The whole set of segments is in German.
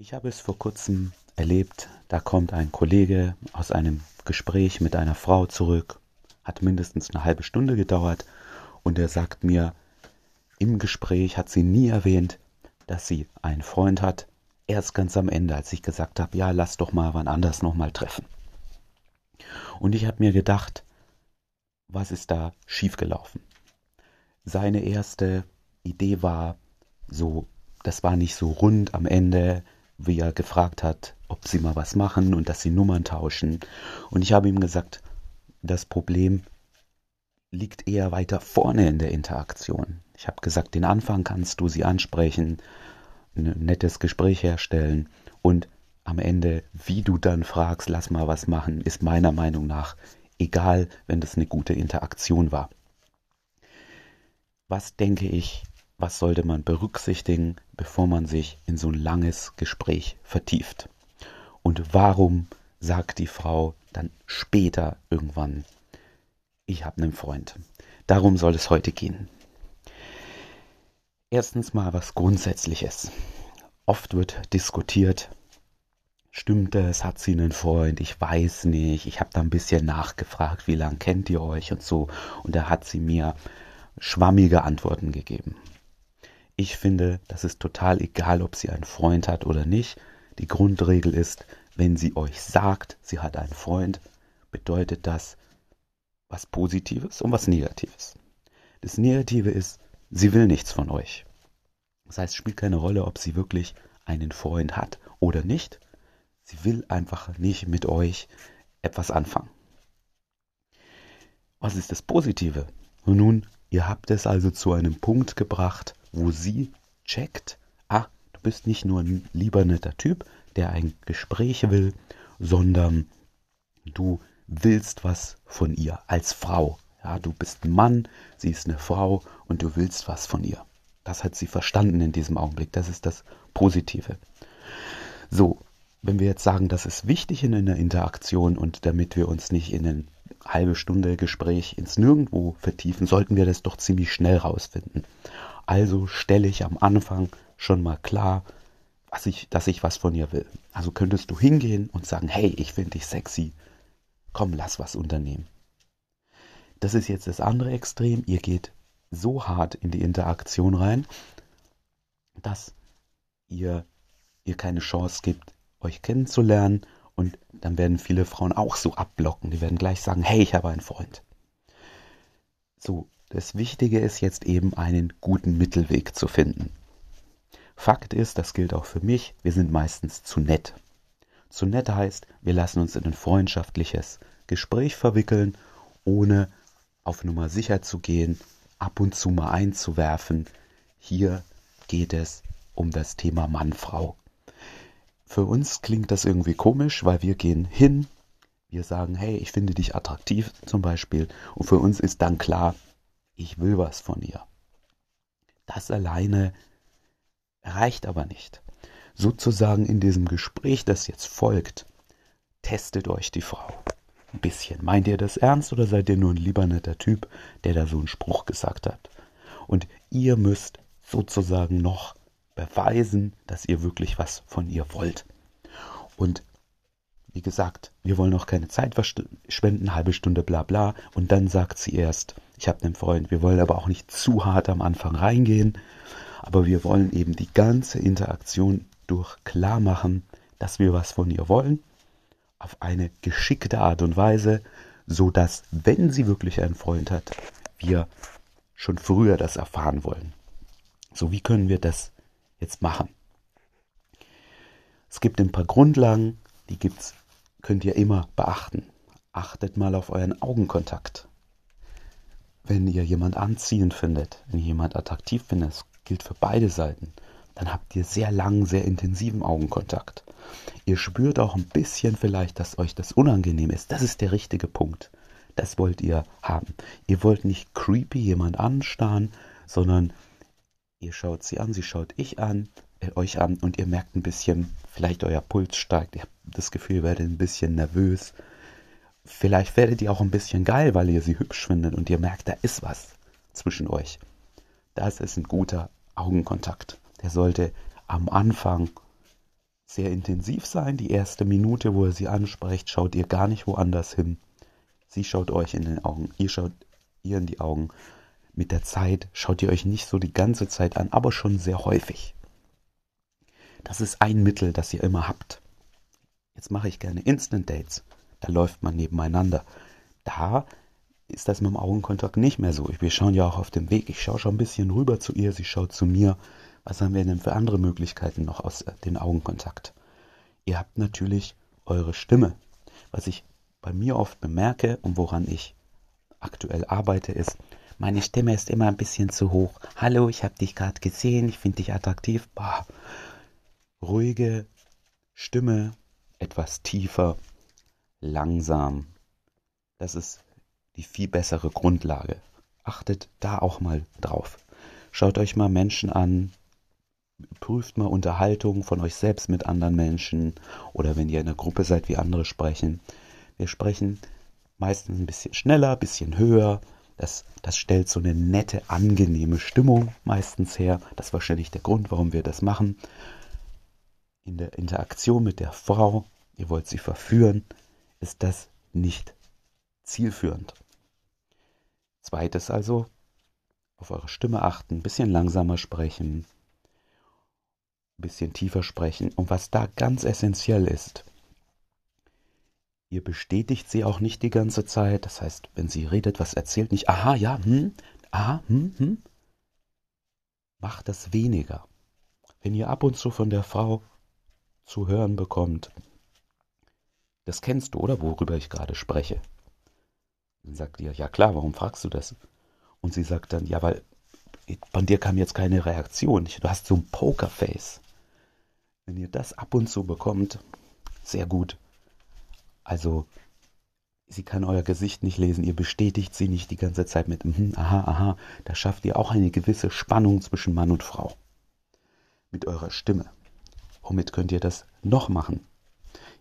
Ich habe es vor kurzem erlebt, da kommt ein Kollege aus einem Gespräch mit einer Frau zurück, hat mindestens eine halbe Stunde gedauert und er sagt mir, im Gespräch hat sie nie erwähnt, dass sie einen Freund hat, erst ganz am Ende, als ich gesagt habe, ja, lass doch mal wann anders nochmal treffen. Und ich habe mir gedacht, was ist da schiefgelaufen? Seine erste Idee war so, das war nicht so rund am Ende, er gefragt hat, ob sie mal was machen und dass sie Nummern tauschen. Und ich habe ihm gesagt, das Problem liegt eher weiter vorne in der Interaktion. Ich habe gesagt, den Anfang kannst du sie ansprechen, ein nettes Gespräch herstellen und am Ende, wie du dann fragst, lass mal was machen, ist meiner Meinung nach egal, wenn das eine gute Interaktion war. Was denke ich, was sollte man berücksichtigen, bevor man sich in so ein langes Gespräch vertieft? Und warum sagt die Frau dann später irgendwann, ich habe einen Freund? Darum soll es heute gehen. Erstens mal was Grundsätzliches. Oft wird diskutiert, stimmt es, hat sie einen Freund, ich weiß nicht, ich habe da ein bisschen nachgefragt, wie lange kennt ihr euch und so, und da hat sie mir schwammige Antworten gegeben. Ich finde, das ist total egal, ob sie einen Freund hat oder nicht. Die Grundregel ist, wenn sie euch sagt, sie hat einen Freund, bedeutet das was Positives und was Negatives. Das Negative ist, sie will nichts von euch. Das heißt, spielt keine Rolle, ob sie wirklich einen Freund hat oder nicht. Sie will einfach nicht mit euch etwas anfangen. Was ist das Positive? Nun, ihr habt es also zu einem Punkt gebracht, wo sie checkt, ah, du bist nicht nur ein lieber netter Typ, der ein Gespräch will, sondern du willst was von ihr als Frau. Ja, du bist ein Mann, sie ist eine Frau und du willst was von ihr. Das hat sie verstanden in diesem Augenblick. Das ist das Positive. So, wenn wir jetzt sagen, das ist wichtig in einer Interaktion und damit wir uns nicht in eine halbe Stunde Gespräch ins Nirgendwo vertiefen, sollten wir das doch ziemlich schnell rausfinden. Also stelle ich am Anfang schon mal klar, ich, dass ich was von ihr will. Also könntest du hingehen und sagen, hey, ich finde dich sexy. Komm, lass was unternehmen. Das ist jetzt das andere Extrem. Ihr geht so hart in die Interaktion rein, dass ihr ihr keine Chance gibt, euch kennenzulernen und dann werden viele Frauen auch so abblocken. Die werden gleich sagen, hey, ich habe einen Freund. So, das Wichtige ist jetzt eben einen guten Mittelweg zu finden. Fakt ist, das gilt auch für mich, wir sind meistens zu nett. Zu nett heißt, wir lassen uns in ein freundschaftliches Gespräch verwickeln, ohne auf Nummer sicher zu gehen, ab und zu mal einzuwerfen. Hier geht es um das Thema Mann-Frau. Für uns klingt das irgendwie komisch, weil wir gehen hin, wir sagen, hey, ich finde dich attraktiv zum Beispiel, und für uns ist dann klar, ich will was von ihr. Das alleine reicht aber nicht. Sozusagen in diesem Gespräch, das jetzt folgt, testet euch die Frau. Ein bisschen. Meint ihr das ernst oder seid ihr nur ein lieber netter Typ, der da so einen Spruch gesagt hat? Und ihr müsst sozusagen noch beweisen, dass ihr wirklich was von ihr wollt. Und wie gesagt, wir wollen auch keine Zeit verschwenden, halbe Stunde bla bla. Und dann sagt sie erst, ich habe einen Freund. Wir wollen aber auch nicht zu hart am Anfang reingehen. Aber wir wollen eben die ganze Interaktion durch klar machen, dass wir was von ihr wollen. Auf eine geschickte Art und Weise, so dass, wenn sie wirklich einen Freund hat, wir schon früher das erfahren wollen. So, wie können wir das jetzt machen? Es gibt ein paar Grundlagen, die gibt's könnt ihr immer beachten. Achtet mal auf euren Augenkontakt. Wenn ihr jemand anziehend findet, wenn ihr jemand attraktiv findet, das gilt für beide Seiten, dann habt ihr sehr langen, sehr intensiven Augenkontakt. Ihr spürt auch ein bisschen vielleicht, dass euch das unangenehm ist. Das ist der richtige Punkt. Das wollt ihr haben. Ihr wollt nicht creepy jemand anstarren, sondern ihr schaut sie an, sie schaut ich an, äh, euch an und ihr merkt ein bisschen, vielleicht euer Puls steigt, ihr das Gefühl, werdet ein bisschen nervös. Vielleicht werdet ihr auch ein bisschen geil, weil ihr sie hübsch findet und ihr merkt, da ist was zwischen euch. Das ist ein guter Augenkontakt. Der sollte am Anfang sehr intensiv sein. Die erste Minute, wo ihr sie ansprecht, schaut ihr gar nicht woanders hin. Sie schaut euch in den Augen, ihr schaut ihr in die Augen. Mit der Zeit schaut ihr euch nicht so die ganze Zeit an, aber schon sehr häufig. Das ist ein Mittel, das ihr immer habt. Jetzt mache ich gerne Instant Dates. Da läuft man nebeneinander. Da ist das mit dem Augenkontakt nicht mehr so. Wir schauen ja auch auf dem Weg. Ich schaue schon ein bisschen rüber zu ihr, sie schaut zu mir. Was haben wir denn für andere Möglichkeiten noch aus äh, dem Augenkontakt? Ihr habt natürlich eure Stimme. Was ich bei mir oft bemerke und woran ich aktuell arbeite, ist, meine Stimme ist immer ein bisschen zu hoch. Hallo, ich habe dich gerade gesehen, ich finde dich attraktiv. Boah. Ruhige Stimme, etwas tiefer, langsam. Das ist die viel bessere Grundlage. Achtet da auch mal drauf. Schaut euch mal Menschen an, prüft mal Unterhaltung von euch selbst mit anderen Menschen oder wenn ihr in einer Gruppe seid, wie andere sprechen. Wir sprechen meistens ein bisschen schneller, ein bisschen höher. Das, das stellt so eine nette, angenehme Stimmung meistens her. Das ist wahrscheinlich der Grund, warum wir das machen. In der Interaktion mit der Frau, ihr wollt sie verführen, ist das nicht zielführend. Zweites also, auf eure Stimme achten, ein bisschen langsamer sprechen, ein bisschen tiefer sprechen. Und was da ganz essentiell ist, ihr bestätigt sie auch nicht die ganze Zeit. Das heißt, wenn sie redet, was erzählt, nicht, aha, ja, hm, aha, hm, hm. Macht das weniger. Wenn ihr ab und zu von der Frau zu hören bekommt, das kennst du, oder worüber ich gerade spreche. Dann sagt ihr, ja klar, warum fragst du das? Und sie sagt dann, ja, weil von dir kam jetzt keine Reaktion. Du hast so ein Pokerface. Wenn ihr das ab und zu bekommt, sehr gut. Also, sie kann euer Gesicht nicht lesen, ihr bestätigt sie nicht die ganze Zeit mit, mm, aha, aha. Da schafft ihr auch eine gewisse Spannung zwischen Mann und Frau. Mit eurer Stimme. Womit könnt ihr das noch machen?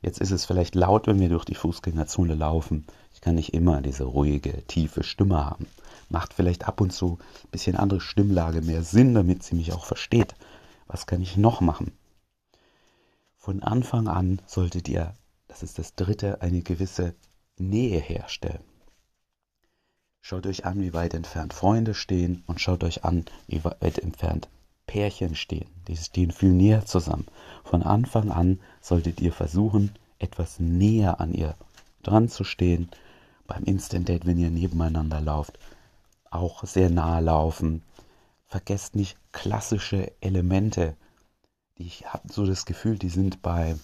Jetzt ist es vielleicht laut, wenn wir durch die Fußgängerzone laufen. Ich kann nicht immer diese ruhige, tiefe Stimme haben. Macht vielleicht ab und zu ein bisschen andere Stimmlage mehr Sinn, damit sie mich auch versteht. Was kann ich noch machen? Von Anfang an solltet ihr, das ist das dritte, eine gewisse Nähe herstellen. Schaut euch an, wie weit entfernt Freunde stehen und schaut euch an, wie weit entfernt Pärchen stehen. Die stehen viel näher zusammen. Von Anfang an solltet ihr versuchen, etwas näher an ihr dran zu stehen. Beim Instant Date, wenn ihr nebeneinander lauft, auch sehr nahe laufen. Vergesst nicht klassische Elemente. Ich habe so das Gefühl, die sind bei,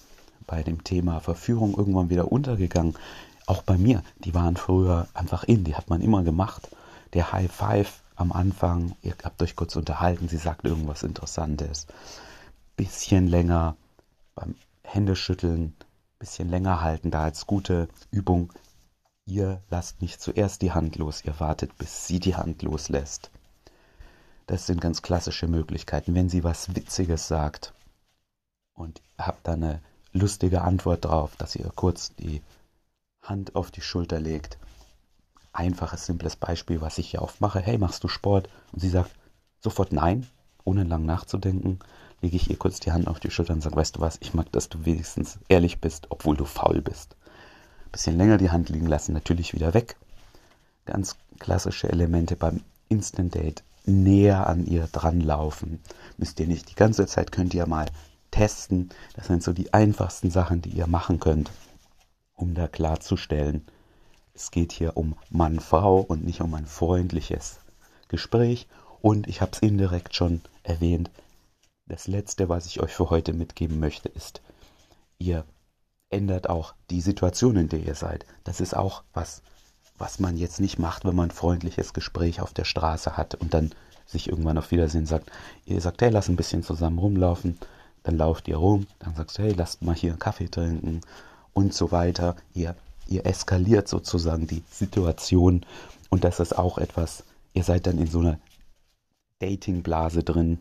bei dem Thema Verführung irgendwann wieder untergegangen. Auch bei mir, die waren früher einfach in, die hat man immer gemacht. Der High Five am Anfang, ihr habt euch kurz unterhalten, sie sagt irgendwas Interessantes. Bisschen länger beim Händeschütteln, bisschen länger halten, da als gute Übung. Ihr lasst nicht zuerst die Hand los, ihr wartet, bis sie die Hand loslässt. Das sind ganz klassische Möglichkeiten. Wenn sie was Witziges sagt und habt da eine lustige Antwort drauf, dass ihr kurz die Hand auf die Schulter legt, einfaches, simples Beispiel, was ich ja oft mache. Hey, machst du Sport? Und sie sagt sofort nein, ohne lang nachzudenken, lege ich ihr kurz die Hand auf die Schulter und sage, weißt du was, ich mag, dass du wenigstens ehrlich bist, obwohl du faul bist. Bisschen länger die Hand liegen lassen, natürlich wieder weg. Ganz klassische Elemente beim Instant Date. Näher an ihr dranlaufen. Müsst ihr nicht. Die ganze Zeit könnt ihr mal testen. Das sind so die einfachsten Sachen, die ihr machen könnt, um da klarzustellen, es geht hier um Mann-Frau und nicht um ein freundliches Gespräch. Und ich habe es indirekt schon erwähnt. Das Letzte, was ich euch für heute mitgeben möchte, ist, ihr ändert auch die Situation, in der ihr seid. Das ist auch was, was man jetzt nicht macht, wenn man ein freundliches Gespräch auf der Straße hat und dann sich irgendwann auf Wiedersehen sagt. Ihr sagt, hey, lass ein bisschen zusammen rumlaufen. Dann lauft ihr rum. Dann sagst du, hey, lasst mal hier einen Kaffee trinken und so weiter. Ihr ihr eskaliert sozusagen die Situation und das ist auch etwas, ihr seid dann in so einer Datingblase drin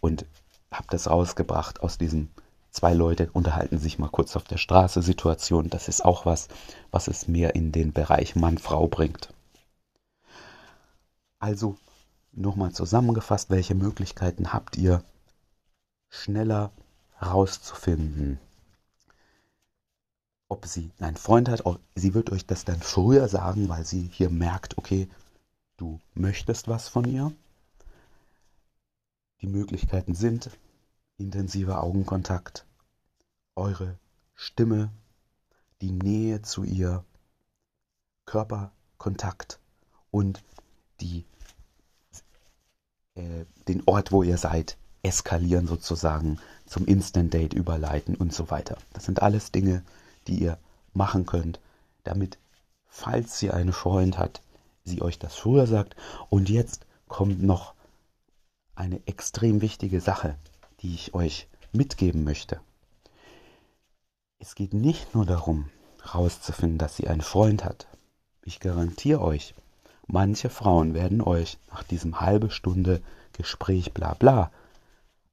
und habt das rausgebracht aus diesem zwei Leute unterhalten sich mal kurz auf der Straße Situation. Das ist auch was, was es mehr in den Bereich Mann-Frau bringt. Also nochmal zusammengefasst, welche Möglichkeiten habt ihr, schneller rauszufinden, ob sie einen Freund hat. Sie wird euch das dann früher sagen, weil sie hier merkt, okay, du möchtest was von ihr. Die Möglichkeiten sind intensiver Augenkontakt, eure Stimme, die Nähe zu ihr, Körperkontakt und die, äh, den Ort, wo ihr seid, eskalieren sozusagen, zum Instant Date überleiten und so weiter. Das sind alles Dinge, die ihr machen könnt, damit, falls sie einen Freund hat, sie euch das früher sagt. Und jetzt kommt noch eine extrem wichtige Sache, die ich euch mitgeben möchte. Es geht nicht nur darum, herauszufinden, dass sie einen Freund hat. Ich garantiere euch, manche Frauen werden euch nach diesem halbe Stunde Gespräch bla bla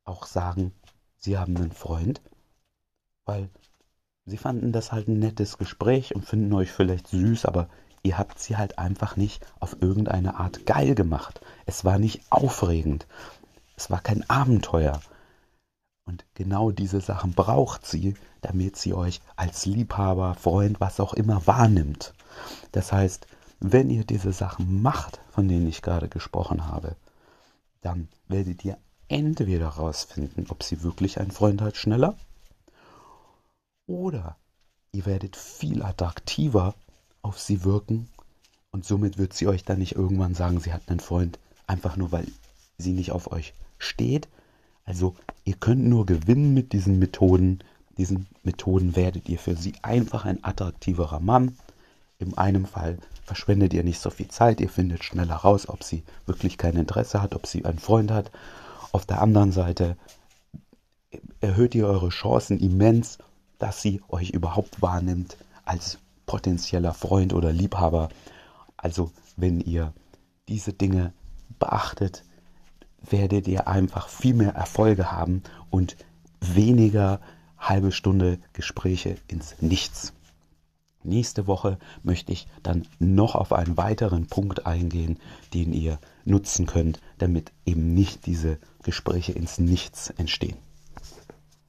auch sagen, sie haben einen Freund, weil sie fanden das halt ein nettes Gespräch und finden euch vielleicht süß, aber ihr habt sie halt einfach nicht auf irgendeine Art geil gemacht. Es war nicht aufregend. Es war kein Abenteuer. Und genau diese Sachen braucht sie, damit sie euch als Liebhaber, Freund, was auch immer wahrnimmt. Das heißt, wenn ihr diese Sachen macht, von denen ich gerade gesprochen habe, dann werdet ihr entweder herausfinden, ob sie wirklich einen Freund hat, schneller, oder ihr werdet viel attraktiver auf sie wirken und somit wird sie euch dann nicht irgendwann sagen, sie hat einen Freund, einfach nur weil sie nicht auf euch steht, also ihr könnt nur gewinnen mit diesen Methoden. Diesen Methoden werdet ihr für sie einfach ein attraktiverer Mann. In einem Fall verschwendet ihr nicht so viel Zeit, ihr findet schneller raus, ob sie wirklich kein Interesse hat, ob sie einen Freund hat. Auf der anderen Seite erhöht ihr eure Chancen immens, dass sie euch überhaupt wahrnimmt als potenzieller Freund oder Liebhaber. Also wenn ihr diese Dinge beachtet, werdet ihr einfach viel mehr Erfolge haben und weniger halbe Stunde Gespräche ins Nichts. Nächste Woche möchte ich dann noch auf einen weiteren Punkt eingehen, den ihr nutzen könnt, damit eben nicht diese Gespräche ins Nichts entstehen.